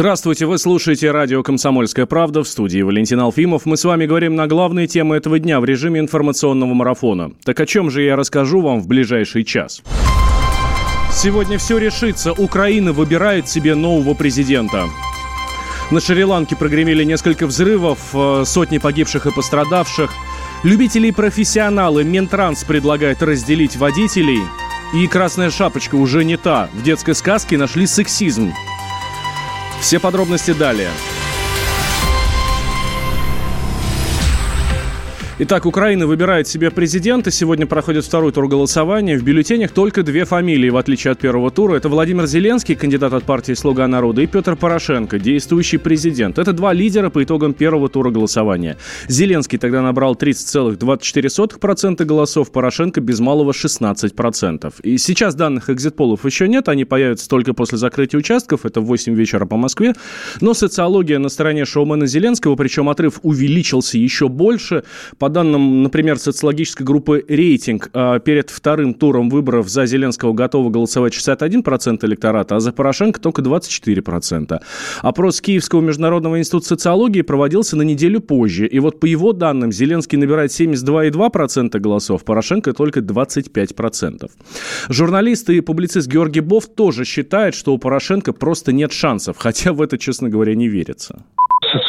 Здравствуйте, вы слушаете радио «Комсомольская правда» в студии Валентин Алфимов. Мы с вами говорим на главные темы этого дня в режиме информационного марафона. Так о чем же я расскажу вам в ближайший час? Сегодня все решится. Украина выбирает себе нового президента. На Шри-Ланке прогремели несколько взрывов, э, сотни погибших и пострадавших. Любители и профессионалы Минтранс предлагает разделить водителей. И красная шапочка уже не та. В детской сказке нашли сексизм. Все подробности далее. Итак, Украина выбирает себе президента. Сегодня проходит второй тур голосования. В бюллетенях только две фамилии, в отличие от первого тура. Это Владимир Зеленский, кандидат от партии «Слуга народа», и Петр Порошенко, действующий президент. Это два лидера по итогам первого тура голосования. Зеленский тогда набрал 30,24% голосов, Порошенко без малого 16%. И сейчас данных экзит-полов еще нет, они появятся только после закрытия участков, это в 8 вечера по Москве. Но социология на стороне шоумена Зеленского, причем отрыв увеличился еще больше. По данным, например, социологической группы «Рейтинг», а, перед вторым туром выборов за Зеленского готовы голосовать 61% электората, а за Порошенко только 24%. Опрос Киевского международного института социологии проводился на неделю позже. И вот по его данным Зеленский набирает 72,2% голосов, Порошенко только 25%. Журналист и публицист Георгий Бов тоже считает, что у Порошенко просто нет шансов, хотя в это, честно говоря, не верится.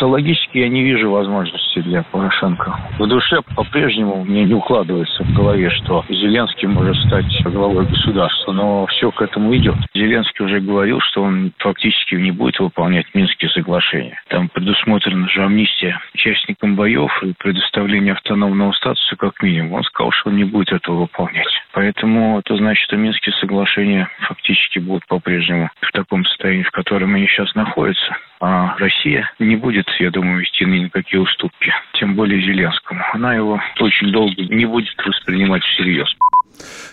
Социологически я не вижу возможности для Порошенко. В душе по-прежнему мне не укладывается в голове, что Зеленский может стать главой государства, но все к этому идет. Зеленский уже говорил, что он фактически не будет выполнять Минские соглашения. Там предусмотрена же амнистия участникам боев и предоставление автономного статуса как минимум. Он сказал, что он не будет этого выполнять. Поэтому это значит, что Минские соглашения фактически будут по-прежнему в таком состоянии, в котором они сейчас находятся. А Россия не будет, я думаю, вести ни на какие уступки, тем более Зеленскому. Она его очень долго не будет воспринимать всерьез.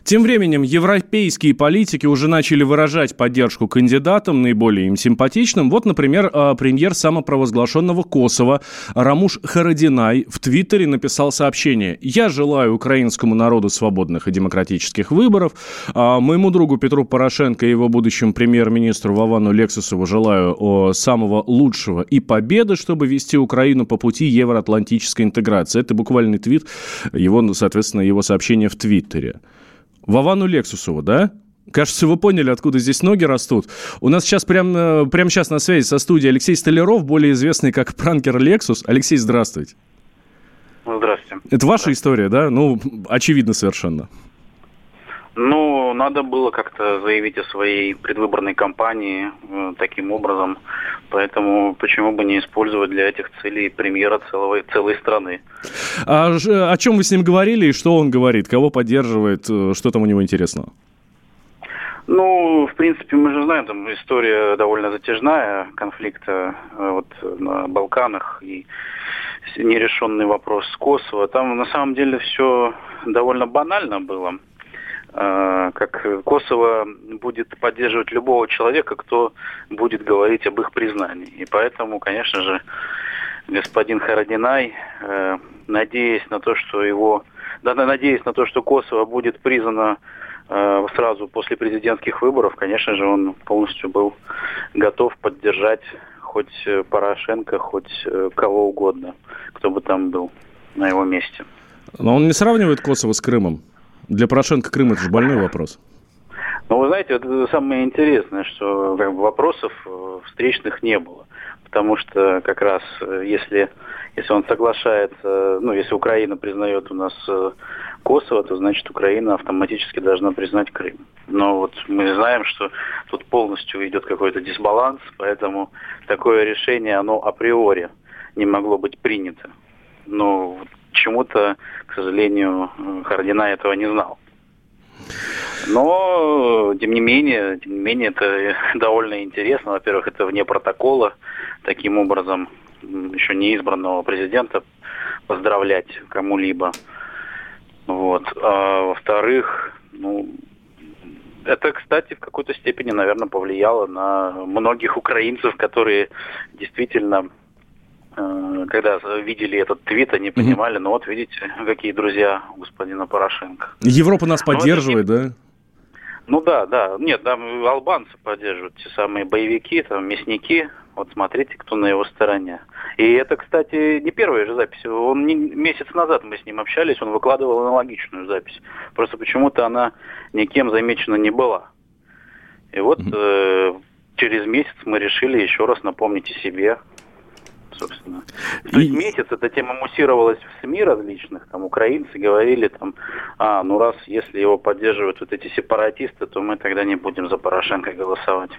Тем временем европейские политики уже начали выражать поддержку кандидатам, наиболее им симпатичным. Вот, например, а, премьер самопровозглашенного Косово Рамуш Харадинай в Твиттере написал сообщение. «Я желаю украинскому народу свободных и демократических выборов. А моему другу Петру Порошенко и его будущему премьер-министру Вовану Лексусову желаю самого лучшего и победы, чтобы вести Украину по пути евроатлантической интеграции». Это буквальный твит, его, соответственно, его сообщение в Твиттере. Вовану Лексусову, да? Кажется, вы поняли, откуда здесь ноги растут. У нас сейчас прямо, прямо сейчас на связи со студией Алексей Столяров, более известный как пранкер Лексус. Алексей, здравствуйте. Здравствуйте. Это ваша история, да? Ну, очевидно совершенно. Ну, надо было как-то заявить о своей предвыборной кампании э, таким образом. Поэтому почему бы не использовать для этих целей премьера целой, целой страны? А о чем вы с ним говорили и что он говорит? Кого поддерживает? Э, что там у него интересного? Ну, в принципе, мы же знаем, там история довольно затяжная конфликта э, вот на Балканах и нерешенный вопрос с Косово. Там на самом деле все довольно банально было. Э, как Косово будет поддерживать любого человека, кто будет говорить об их признании. И поэтому, конечно же, господин Харадинай, э, надеясь на то, что его, да, надеясь на то, что Косово будет признано э, сразу после президентских выборов, конечно же, он полностью был готов поддержать хоть Порошенко, хоть кого угодно, кто бы там был на его месте. Но он не сравнивает Косово с Крымом? Для Порошенко Крым это же больной вопрос. Ну, вы знаете, это самое интересное, что вопросов э, встречных не было. Потому что как раз э, если, если он соглашается, ну, если Украина признает у нас э, Косово, то значит Украина автоматически должна признать Крым. Но вот мы знаем, что тут полностью идет какой-то дисбаланс, поэтому такое решение, оно априори не могло быть принято. Но почему-то, к сожалению, Хардина этого не знал. Но, тем не менее, тем не менее, это довольно интересно. Во-первых, это вне протокола. Таким образом, еще не избранного президента поздравлять кому-либо. Вот. А во-вторых, ну, это, кстати, в какой-то степени, наверное, повлияло на многих украинцев, которые действительно когда видели этот твит, они понимали, mm ну вот видите, какие друзья у господина Порошенко. Европа нас ну, поддерживает, не... да? Ну да, да. Нет, там албанцы поддерживают, те самые боевики, там мясники, Вот смотрите, кто на его стороне. И это, кстати, не первая же запись. Он не, месяц назад мы с ним общались, он выкладывал аналогичную запись. Просто почему-то она никем замечена не была. И вот э, через месяц мы решили еще раз напомнить о себе, собственно. То есть месяц эта тема муссировалась в СМИ различных, там украинцы говорили там, а, ну раз, если его поддерживают вот эти сепаратисты, то мы тогда не будем за Порошенко голосовать.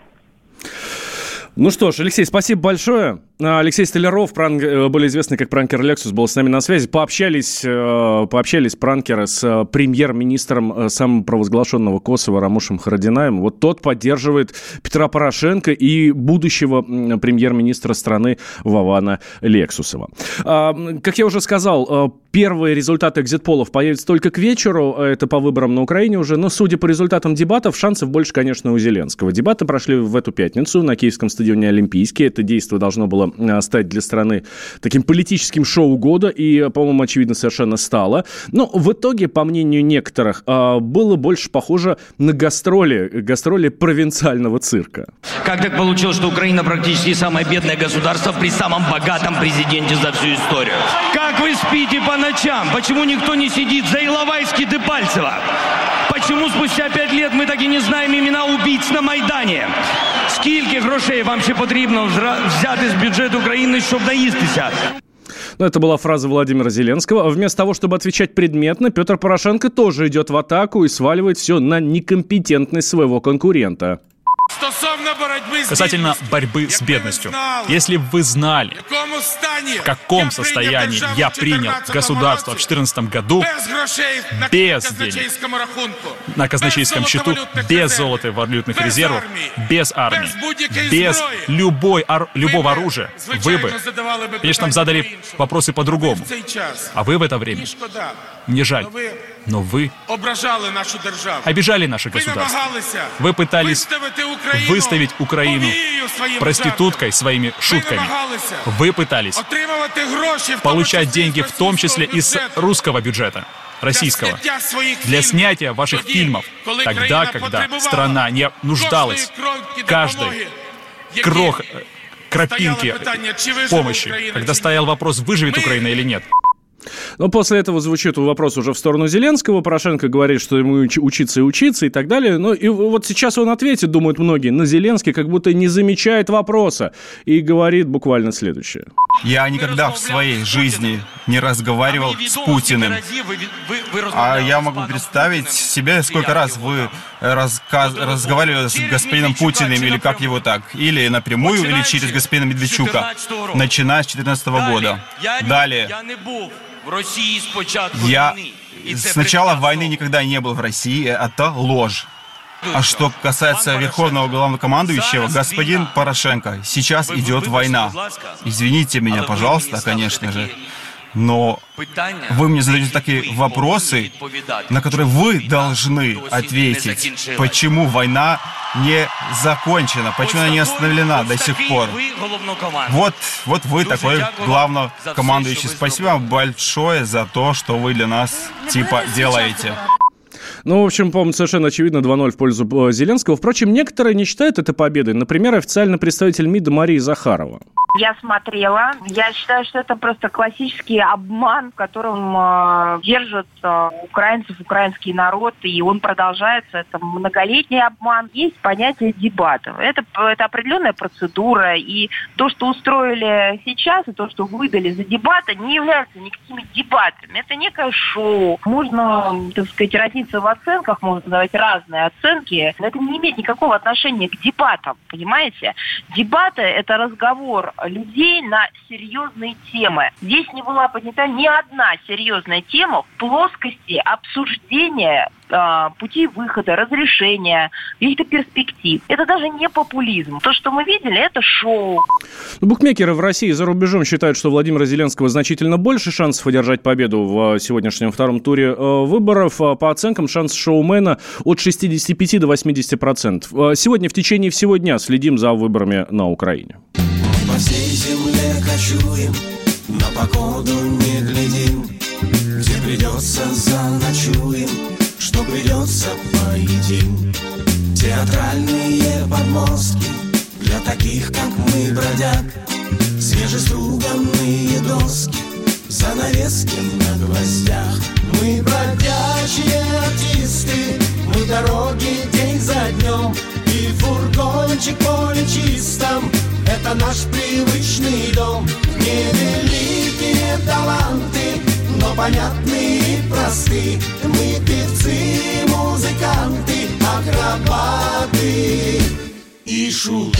Ну что ж, Алексей, спасибо большое. А, Алексей Столяров, пранк, э, более известный как пранкер Лексус, был с нами на связи. Пообщались, э, пообщались пранкеры с э, премьер-министром самопровозглашенного Косово Рамушем Харадинаем. Вот тот поддерживает Петра Порошенко и будущего премьер-министра страны Вована Лексусова. А, как я уже сказал, первые результаты экзит-полов появятся только к вечеру. Это по выборам на Украине уже. Но, судя по результатам дебатов, шансов больше, конечно, у Зеленского. Дебаты прошли в эту пятницу на киевском стадионе Олимпийский. Это действие должно было Э, стать для страны таким политическим шоу года, и, по-моему, очевидно, совершенно стало. Но в итоге, по мнению некоторых, э, было больше похоже на гастроли, гастроли провинциального цирка. Как так получилось, что Украина практически самое бедное государство при самом богатом президенте за всю историю? Как вы спите по ночам? Почему никто не сидит за Иловайски Депальцева? Почему спустя пять лет мы так и не знаем имена убийц на Майдане? Скільки грошей вам ще потрібно взяти з бюджету України, щоб наїстися? Но это была фраза Владимира Зеленского. Вместо того, чтобы отвечать предметно, Петр Порошенко тоже идет в атаку и сваливает все на некомпетентность своего конкурента. Касательно борьбы с бедностью. Если бы вы знали, в каком состоянии я принял государство в 2014 году, без денег. на казначейском счету, без золота валютных резервов, без армии, без любой, любого оружия, вы бы, конечно, задали вопросы по-другому. А вы в это время, мне жаль, но вы обижали наше государство. Вы пытались выставить Украину проституткой своими шутками. Вы пытались получать деньги в том числе из русского бюджета российского, для снятия ваших фильмов, тогда, когда страна не нуждалась каждой крох, крапинки помощи, когда стоял вопрос, выживет Украина или нет. Но после этого звучит вопрос уже в сторону Зеленского. Порошенко говорит, что ему учиться и учиться и так далее. Но и вот сейчас он ответит, думают многие, на Зеленский как будто не замечает вопроса и говорит буквально следующее. Я никогда в своей жизни не разговаривал с Путиным. А я могу представить себе, сколько раз вы разговаривали с господином Путиным, или как его так, или напрямую, или через господина Медведчука, начиная с 2014 года. Далее. Я с начала войны никогда не был в России, это ложь. А что касается Верховного Главнокомандующего, господин Порошенко, сейчас идет война. Извините меня, пожалуйста, конечно же. Но вы мне задаете такие вопросы, на которые вы должны ответить. Почему война не закончена? Почему она не остановлена до сих пор? Вот, вот вы такой главнокомандующий. Спасибо вам большое за то, что вы для нас типа делаете. Ну, в общем, по-моему, совершенно очевидно 2-0 в пользу э, Зеленского. Впрочем, некоторые не считают это победой. Например, официальный представитель МИДа Мария Захарова. Я смотрела. Я считаю, что это просто классический обман, в котором э, держат э, украинцев, украинский народ, и он продолжается. Это многолетний обман. Есть понятие дебатов. Это, это определенная процедура, и то, что устроили сейчас, и то, что выдали за дебаты, не является никакими дебатами. Это некое шоу. Можно, так сказать, родиться в оценках, можно давать разные оценки, но это не имеет никакого отношения к дебатам, понимаете? Дебаты – это разговор людей на серьезные темы. Здесь не была поднята ни одна серьезная тема в плоскости обсуждения э, путей выхода, разрешения, каких-то перспектив. Это даже не популизм. То, что мы видели, это шоу. Ну, букмекеры в России и за рубежом считают, что Владимира Зеленского значительно больше шансов одержать победу в сегодняшнем втором туре э, выборов. А по оценкам, шанс шоумена от 65 до 80 процентов. Сегодня в течение всего дня следим за выборами на Украине всей земле кочуем, на погоду не глядим, где придется заночуем, что придется поедим. Театральные подмостки для таких, как мы, бродяг, свежеструганные доски, занавески на гвоздях. Мы бродячие артисты, мы дороги день за днем. И фургончик чистом Это наш привычный дом. Невеликие таланты но понятны и просты. Мы певцы, музыканты, акробаты и шуты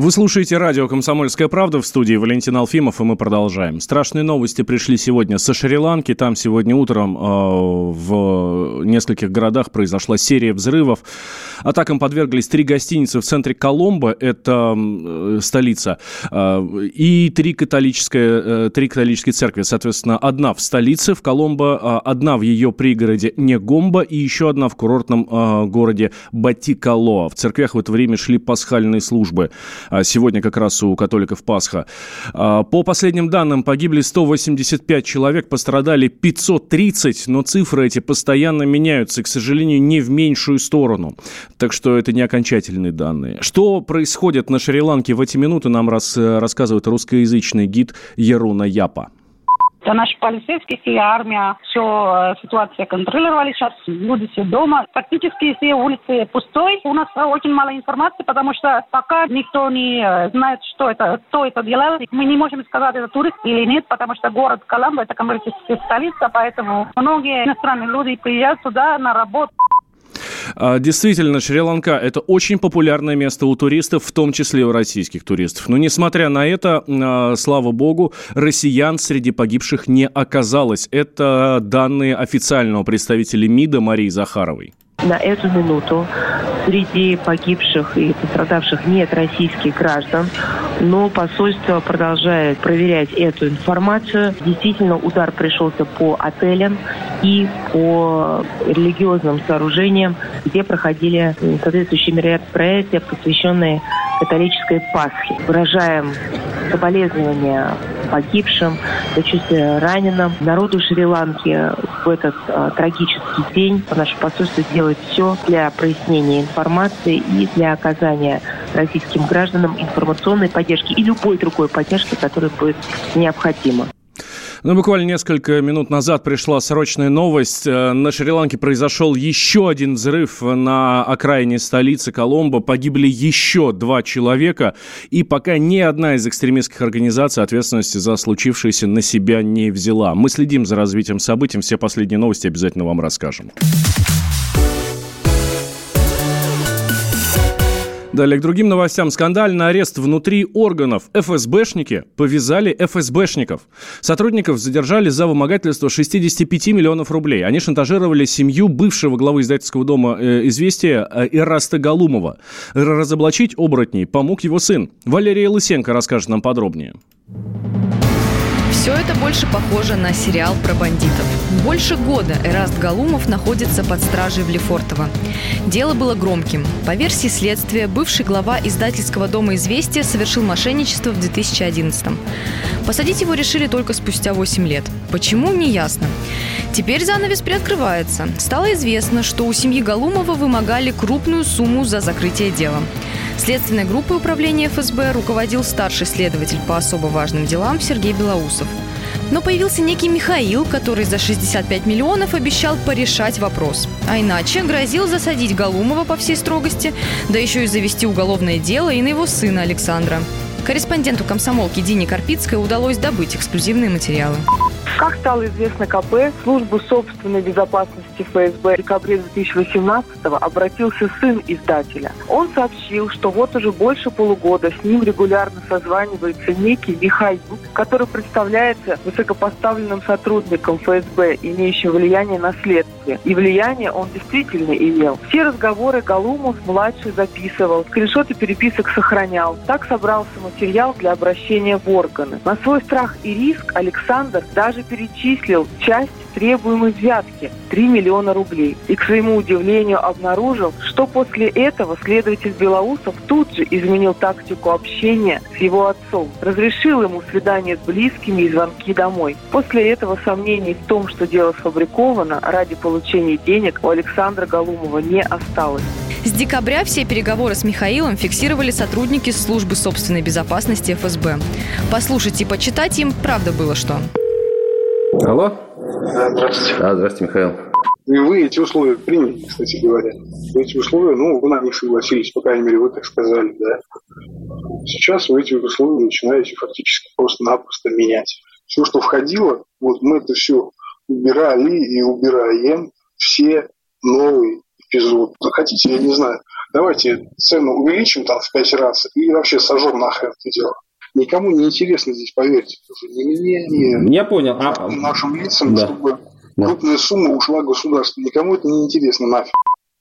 Вы слушаете радио «Комсомольская правда» в студии Валентин Алфимов, и мы продолжаем. Страшные новости пришли сегодня со Шри-Ланки. Там сегодня утром э, в нескольких городах произошла серия взрывов. Атакам подверглись три гостиницы в центре Коломбо, это э, столица, э, и три, католические, э, три католические церкви. Соответственно, одна в столице, в Коломбо, э, одна в ее пригороде Негомбо и еще одна в курортном э, городе Батикало. В церквях в это время шли пасхальные службы. А, сегодня как раз у католиков Пасха. А, по последним данным погибли 185 человек, пострадали 530, но цифры эти постоянно меняются, к сожалению, не в меньшую сторону. Так что это не окончательные данные. Что происходит на Шри-Ланке в эти минуты, нам рас, рассказывает русскоязычный гид Еруна Япа. Это наши полицейские и армия все э, ситуация контролировали. Сейчас люди все дома. Практически все улицы пустой. У нас очень мало информации, потому что пока никто не э, знает, что это, кто это делал. Мы не можем сказать, это турист или нет, потому что город Коломбо это коммерческая столица, поэтому многие иностранные люди приезжают сюда на работу. А, действительно, Шри-Ланка – это очень популярное место у туристов, в том числе у российских туристов. Но, несмотря на это, а, слава богу, россиян среди погибших не оказалось. Это данные официального представителя МИДа Марии Захаровой. На эту минуту среди погибших и пострадавших нет российских граждан, но посольство продолжает проверять эту информацию. Действительно, удар пришелся по отелям и по религиозным сооружениям, где проходили соответствующие мероприятия, посвященные католической Пасхе. Выражаем соболезнования погибшим, сочувствие раненым. Народу Шри-Ланки в этот э, трагический день наше посольство делает все для прояснения информации и для оказания российским гражданам информационной поддержки и любой другой поддержки, которая будет необходима. Ну, буквально несколько минут назад пришла срочная новость. Э, на Шри-Ланке произошел еще один взрыв на окраине столицы Коломбо. Погибли еще два человека. И пока ни одна из экстремистских организаций ответственности за случившееся на себя не взяла. Мы следим за развитием событий. Все последние новости обязательно вам расскажем. Далее к другим новостям. Скандальный арест внутри органов. ФСБшники повязали ФСБшников. Сотрудников задержали за вымогательство 65 миллионов рублей. Они шантажировали семью бывшего главы издательского дома э, «Известия» э, Ираста Галумова. Разоблачить оборотней помог его сын. Валерия Лысенко расскажет нам подробнее. Все это больше похоже на сериал про бандитов. Больше года Эраст Галумов находится под стражей в Лефортово. Дело было громким. По версии следствия, бывший глава издательского дома «Известия» совершил мошенничество в 2011 -м. Посадить его решили только спустя 8 лет. Почему, не ясно. Теперь занавес приоткрывается. Стало известно, что у семьи Галумова вымогали крупную сумму за закрытие дела. Следственной группой управления ФСБ руководил старший следователь по особо важным делам Сергей Белоусов. Но появился некий Михаил, который за 65 миллионов обещал порешать вопрос. А иначе грозил засадить Галумова по всей строгости, да еще и завести уголовное дело и на его сына Александра. Корреспонденту комсомолки Дине Карпицкой удалось добыть эксклюзивные материалы. Как стало известно КП, службу собственной безопасности ФСБ в декабре 2018-го обратился сын издателя. Он сообщил, что вот уже больше полугода с ним регулярно созванивается некий Михаил, который представляется высокопоставленным сотрудником ФСБ, имеющим влияние на следствие. И влияние он действительно имел. Все разговоры Галумов-младший записывал, скриншоты переписок сохранял. Так собрался материал для обращения в органы. На свой страх и риск Александр даже перечислил часть требуемой взятки – 3 миллиона рублей. И, к своему удивлению, обнаружил, что после этого следователь Белоусов тут же изменил тактику общения с его отцом. Разрешил ему свидание с близкими и звонки домой. После этого сомнений в том, что дело сфабриковано ради получения денег, у Александра Галумова не осталось. С декабря все переговоры с Михаилом фиксировали сотрудники службы собственной безопасности ФСБ. Послушать и почитать им правда было что. Алло? Да, здравствуйте. Да, здравствуйте, Михаил. И вы эти условия приняли, кстати говоря. Эти условия, ну, вы на них согласились, по крайней мере, вы так сказали, да. Сейчас вы эти условия начинаете фактически просто-напросто менять. Все, что входило, вот мы это все убирали и убираем все новые эпизоды. Хотите, я не знаю, давайте цену увеличим там в пять раз и вообще сожжем нахрен это дело. Никому не интересно здесь, поверьте. Ни мне, ни Я понял. А... нашим лицам, да. чтобы да. крупная сумма ушла государству. Никому это не интересно нафиг.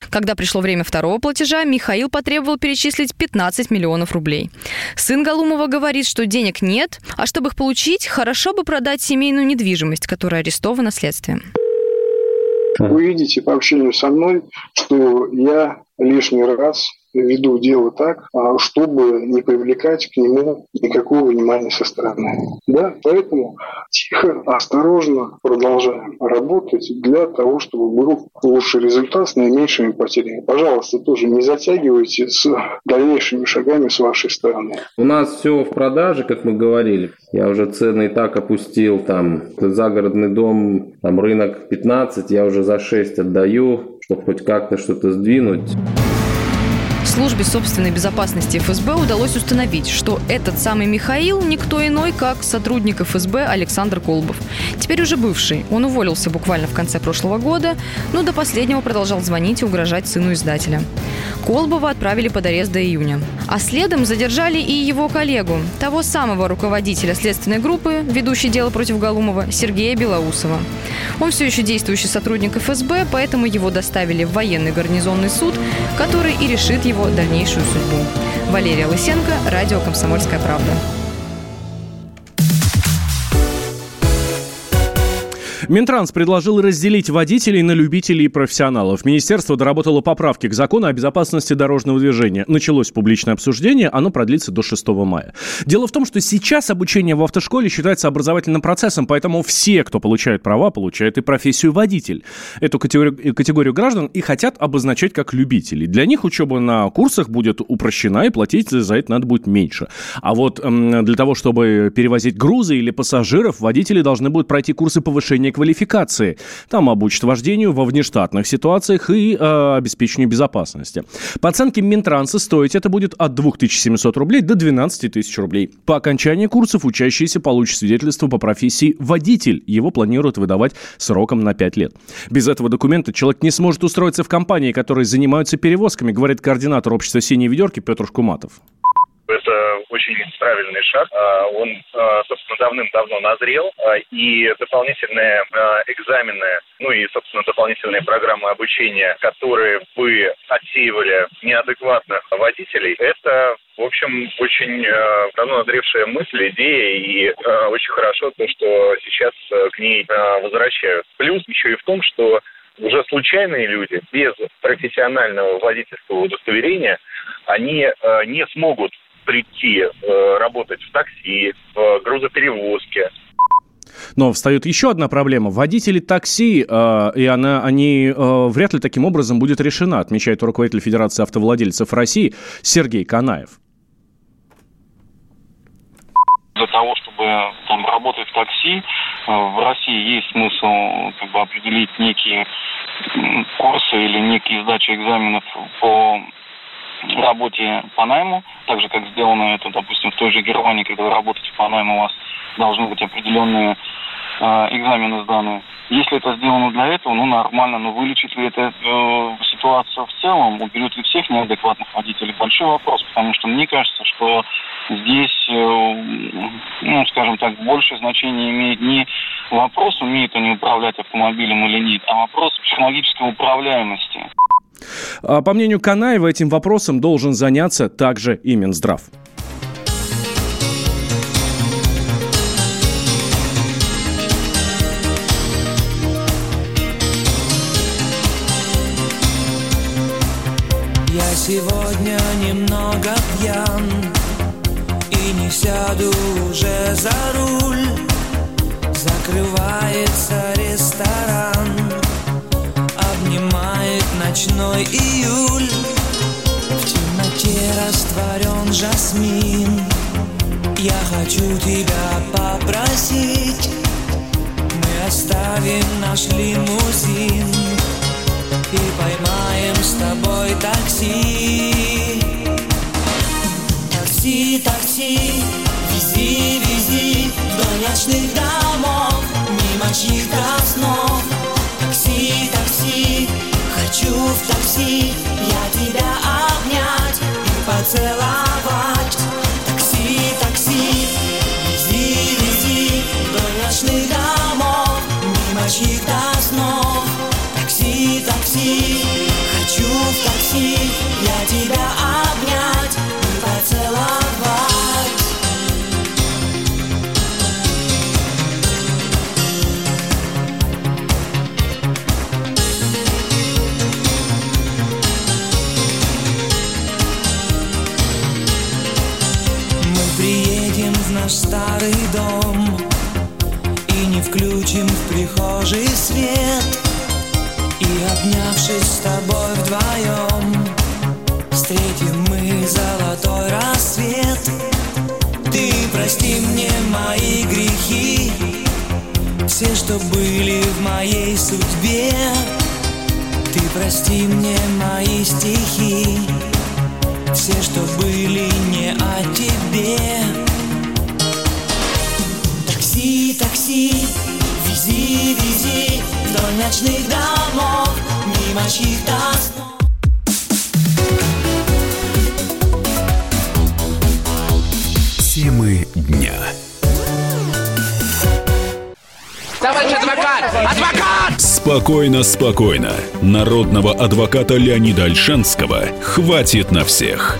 Когда пришло время второго платежа, Михаил потребовал перечислить 15 миллионов рублей. Сын Галумова говорит, что денег нет, а чтобы их получить, хорошо бы продать семейную недвижимость, которая арестована следствием. Вы видите по общению со мной, что я лишний раз веду дело так, а, чтобы не привлекать к нему никакого внимания со стороны. Да, поэтому тихо, осторожно продолжаем работать для того, чтобы был лучший результат с наименьшими потерями. Пожалуйста, тоже не затягивайте с дальнейшими шагами с вашей стороны. У нас все в продаже, как мы говорили. Я уже цены и так опустил, там, загородный дом, там, рынок 15, я уже за 6 отдаю, чтобы хоть как-то что-то сдвинуть службе собственной безопасности ФСБ удалось установить, что этот самый Михаил никто иной, как сотрудник ФСБ Александр Колбов. Теперь уже бывший. Он уволился буквально в конце прошлого года, но до последнего продолжал звонить и угрожать сыну издателя. Колбова отправили под арест до июня. А следом задержали и его коллегу, того самого руководителя следственной группы, ведущей дело против Галумова, Сергея Белоусова. Он все еще действующий сотрудник ФСБ, поэтому его доставили в военный гарнизонный суд, который и решит его дальнейшую судьбу. Валерия Лысенко, радио «Комсомольская правда». Минтранс предложил разделить водителей на любителей и профессионалов. Министерство доработало поправки к закону о безопасности дорожного движения. Началось публичное обсуждение, оно продлится до 6 мая. Дело в том, что сейчас обучение в автошколе считается образовательным процессом, поэтому все, кто получает права, получают и профессию водитель. Эту категорию, категорию граждан и хотят обозначать как любителей. Для них учеба на курсах будет упрощена, и платить за это надо будет меньше. А вот для того, чтобы перевозить грузы или пассажиров, водители должны будут пройти курсы повышения квалификации. Там обучат вождению во внештатных ситуациях и э, обеспечению безопасности. По оценке Минтранса стоить это будет от 2700 рублей до 12 тысяч рублей. По окончании курсов учащиеся получат свидетельство по профессии водитель. Его планируют выдавать сроком на 5 лет. Без этого документа человек не сможет устроиться в компании, которые занимаются перевозками, говорит координатор общества «Синие ведерки» Петр Шкуматов. Это очень правильный шаг. А, он, а, собственно, давным-давно назрел, а, и дополнительные экзамены, ну и, собственно, дополнительные программы обучения, которые бы отсеивали неадекватных водителей, это в общем, очень э, давно назревшая мысль, идея, и э, очень хорошо то, что сейчас э, к ней э, возвращают. Плюс еще и в том, что уже случайные люди без профессионального водительского удостоверения, они э, не смогут прийти э, работать в такси, в грузоперевозке. Но встает еще одна проблема. Водители такси, э, и она, они э, вряд ли таким образом будет решена, отмечает руководитель Федерации автовладельцев России Сергей Канаев. Для того, чтобы там работать в такси, э, в России есть смысл как бы определить некие курсы или некие сдачи экзаменов по работе по найму, так же, как сделано это, допустим, в той же Германии, когда вы работаете по найму, у вас должны быть определенные э, экзамены сданные. Если это сделано для этого, ну нормально, но вылечит ли это э, ситуацию в целом, уберет ли всех неадекватных водителей, большой вопрос, потому что мне кажется, что здесь, э, ну, скажем так, большее значение имеет не вопрос, умеют они управлять автомобилем или нет, а вопрос психологической управляемости. А, по мнению Канаева, этим вопросом должен заняться также и Минздрав. Я сегодня немного пьян И не сяду уже за руль Закрывается ресторан ночной июль. В темноте растворен жасмин. Я хочу тебя попросить Мы оставим наш лимузин И поймаем с тобой такси. Такси, такси, вези, вези Вдоль ночных домов, мимо чьих-то снов в такси. Я тебя обнять и поцеловать. Такси, такси, вези, вези Вдоль ночных домов, мимо чьих-то снов. Такси, такси, наш старый дом. И не включим в прихожий свет. И обнявшись с тобой вдвоем Встретим мы золотой рассвет. Ты прости мне мои грехи Все, что были в моей судьбе. Ты прости мне мои стихи Все, что были не о тебе Такси, такси, вези, вези Вдоль ночных домов, мимо чьих-то снов Темы дня. Товарищ адвокат! Адвокат! Спокойно, спокойно. Народного адвоката Леонида Альшанского хватит на всех.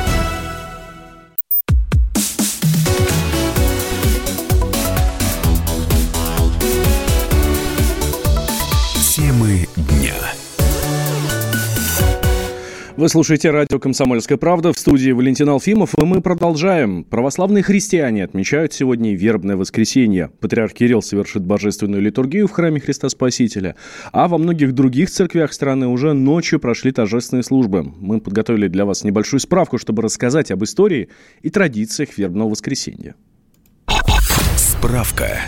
Вы слушаете радио «Комсомольская правда» в студии Валентин Алфимов, и мы продолжаем. Православные христиане отмечают сегодня вербное воскресенье. Патриарх Кирилл совершит божественную литургию в храме Христа Спасителя, а во многих других церквях страны уже ночью прошли торжественные службы. Мы подготовили для вас небольшую справку, чтобы рассказать об истории и традициях вербного воскресенья. Справка.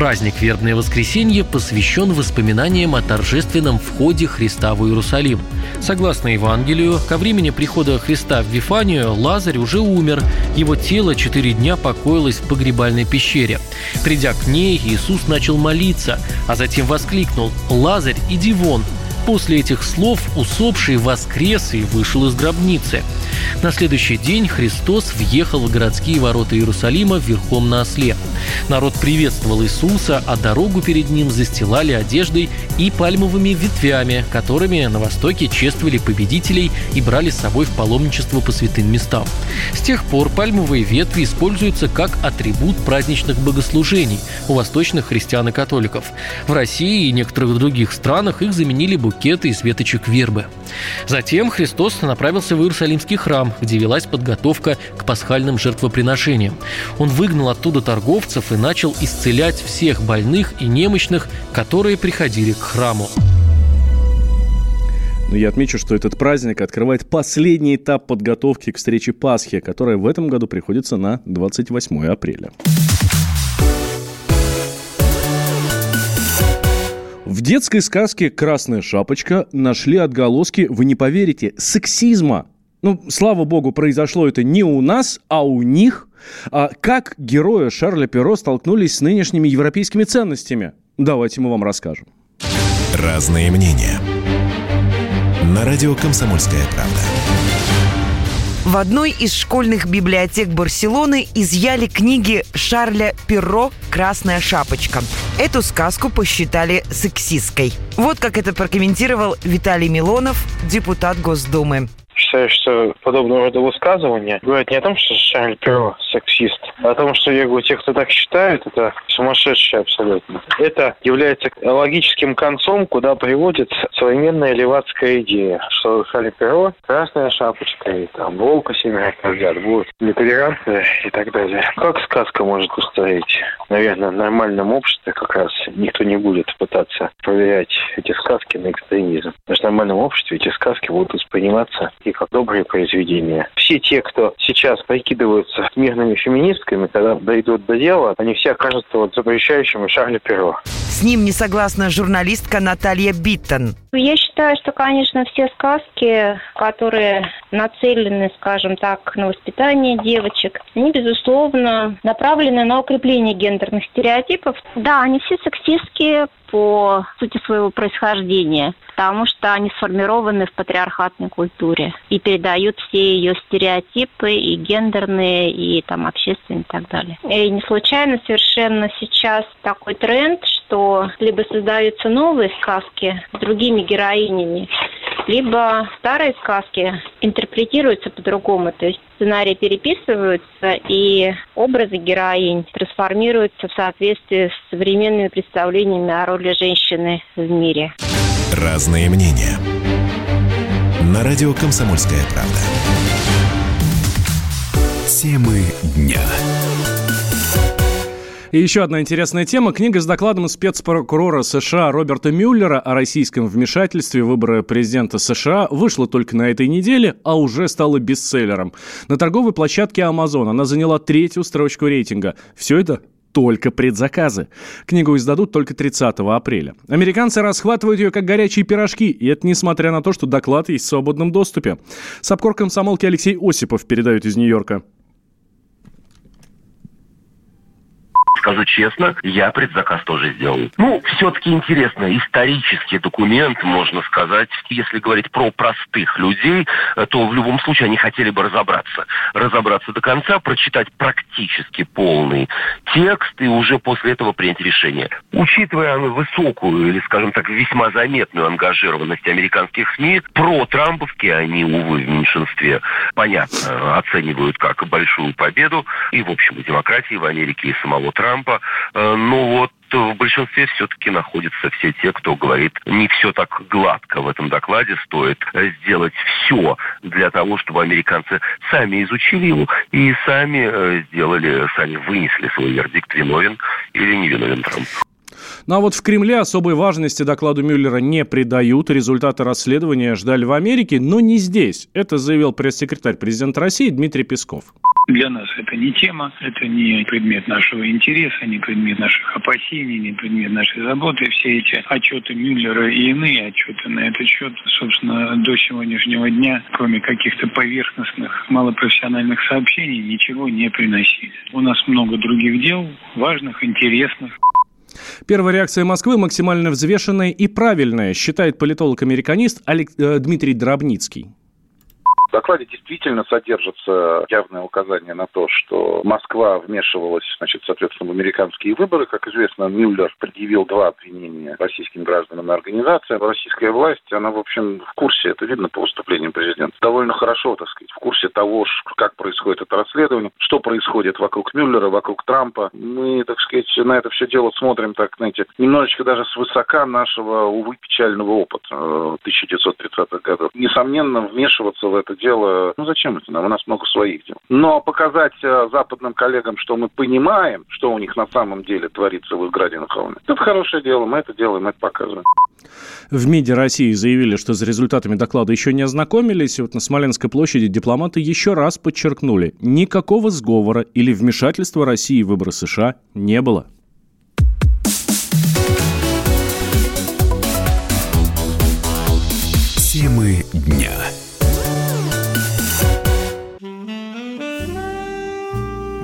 Праздник Вербное воскресенье посвящен воспоминаниям о торжественном входе Христа в Иерусалим. Согласно Евангелию, ко времени прихода Христа в Вифанию Лазарь уже умер. Его тело четыре дня покоилось в погребальной пещере. Придя к ней, Иисус начал молиться, а затем воскликнул «Лазарь, иди вон!» После этих слов усопший воскрес и вышел из гробницы. На следующий день Христос въехал в городские ворота Иерусалима верхом на осле. Народ приветствовал Иисуса, а дорогу перед ним застилали одеждой и пальмовыми ветвями, которыми на Востоке чествовали победителей и брали с собой в паломничество по святым местам. С тех пор пальмовые ветви используются как атрибут праздничных богослужений у восточных христиан и католиков. В России и некоторых других странах их заменили букеты букеты из веточек вербы. Затем Христос направился в Иерусалимский храм, где велась подготовка к пасхальным жертвоприношениям. Он выгнал оттуда торговцев и начал исцелять всех больных и немощных, которые приходили к храму. Но я отмечу, что этот праздник открывает последний этап подготовки к встрече Пасхи, которая в этом году приходится на 28 апреля. В детской сказке «Красная шапочка» нашли отголоски, вы не поверите, сексизма. Ну, слава богу, произошло это не у нас, а у них. А как герои Шарля Перо столкнулись с нынешними европейскими ценностями? Давайте мы вам расскажем. Разные мнения. На радио «Комсомольская правда». В одной из школьных библиотек Барселоны изъяли книги Шарля Перро «Красная шапочка». Эту сказку посчитали сексистской. Вот как это прокомментировал Виталий Милонов, депутат Госдумы считаю, что подобного рода высказывания говорят не о том, что Шарль Перо сексист, а о том, что, я говорю, те, кто так считают, это сумасшедшие абсолютно. Это является логическим концом, куда приводит современная левацкая идея, что Шарль Перо, красная шапочка и там волка семеро козлят будут нетолерантны и так далее. Как сказка может устроить? Наверное, в нормальном обществе как раз никто не будет пытаться проверять эти сказки на экстремизм. Потому что в нормальном обществе эти сказки будут восприниматься и как добрые произведения. Все те, кто сейчас прикидываются мирными феминистками, когда дойдут до дела, они все окажутся вот запрещающими Шарля Перро. С ним не согласна журналистка Наталья Биттон. Я считаю, что, конечно, все сказки, которые нацелены, скажем так, на воспитание девочек, они, безусловно, направлены на укрепление гендерных стереотипов. Да, они все сексистские по сути своего происхождения, потому что они сформированы в патриархатной культуре и передают все ее стереотипы и гендерные, и там общественные и так далее. И не случайно совершенно сейчас такой тренд, что либо создаются новые сказки с другими героинями, либо старые сказки интерпретируются по-другому, то есть сценарии переписываются, и образы героинь трансформируются в соответствии с современными представлениями о роли женщины в мире. Разные мнения. На радио «Комсомольская правда». Темы дня. И еще одна интересная тема. Книга с докладом спецпрокурора США Роберта Мюллера о российском вмешательстве в выборы президента США вышла только на этой неделе, а уже стала бестселлером. На торговой площадке Amazon она заняла третью строчку рейтинга. Все это только предзаказы. Книгу издадут только 30 апреля. Американцы расхватывают ее как горячие пирожки, и это несмотря на то, что доклад есть в свободном доступе. Сапкор комсомолки Алексей Осипов передает из Нью-Йорка. Скажу честно, я предзаказ тоже сделал. Ну, все-таки интересно, исторический документ, можно сказать, если говорить про простых людей, э, то в любом случае они хотели бы разобраться. Разобраться до конца, прочитать практически полный текст и уже после этого принять решение. Учитывая высокую или, скажем так, весьма заметную ангажированность американских СМИ, про Трамповские они, увы, в меньшинстве, понятно, оценивают как большую победу и, в общем, демократии в Америке, и самого Трампа, Трампа. Э, но вот в большинстве все-таки находятся все те, кто говорит, не все так гладко в этом докладе, стоит сделать все для того, чтобы американцы сами изучили его и сами э, сделали, сами вынесли свой вердикт, виновен или не виновен Трамп. Ну а вот в Кремле особой важности докладу Мюллера не придают. Результаты расследования ждали в Америке, но не здесь. Это заявил пресс-секретарь президента России Дмитрий Песков. Для нас это не тема, это не предмет нашего интереса, не предмет наших опасений, не предмет нашей заботы. Все эти отчеты Мюллера и иные отчеты на этот счет, собственно, до сегодняшнего дня, кроме каких-то поверхностных, малопрофессиональных сообщений, ничего не приносили. У нас много других дел, важных, интересных. Первая реакция Москвы максимально взвешенная и правильная, считает политолог-американист. Э, Дмитрий Дробницкий В докладе действительно содержится явное указание на то, что Москва вмешивалась, значит, соответственно, в американские выборы. Как известно, Мюллер предъявил два обвинения российским гражданам и организациям. Российская власть, она, в общем, в курсе, это видно по выступлениям президента, довольно хорошо, так сказать, в курсе того, как происходит это расследование, что происходит вокруг Мюллера, вокруг Трампа. Мы, так сказать, на это все дело смотрим, так, знаете, немножечко даже свысока нашего, увы, печального опыта 1930-х э, годов. Несомненно, вмешиваться в это дело, ну зачем это нам? У нас много своих дел. Но показать э, западным коллегам, что мы понимаем, что у них на самом деле творится в Изграде на Холме, это хорошее дело, мы это делаем, мы это показываем. В МИДе России заявили, что за результатами доклада еще не ознакомились. Вот на Смоленской площади дипломаты еще раз подчеркнули, никакого сговора или вмешательства России в выборы США не было.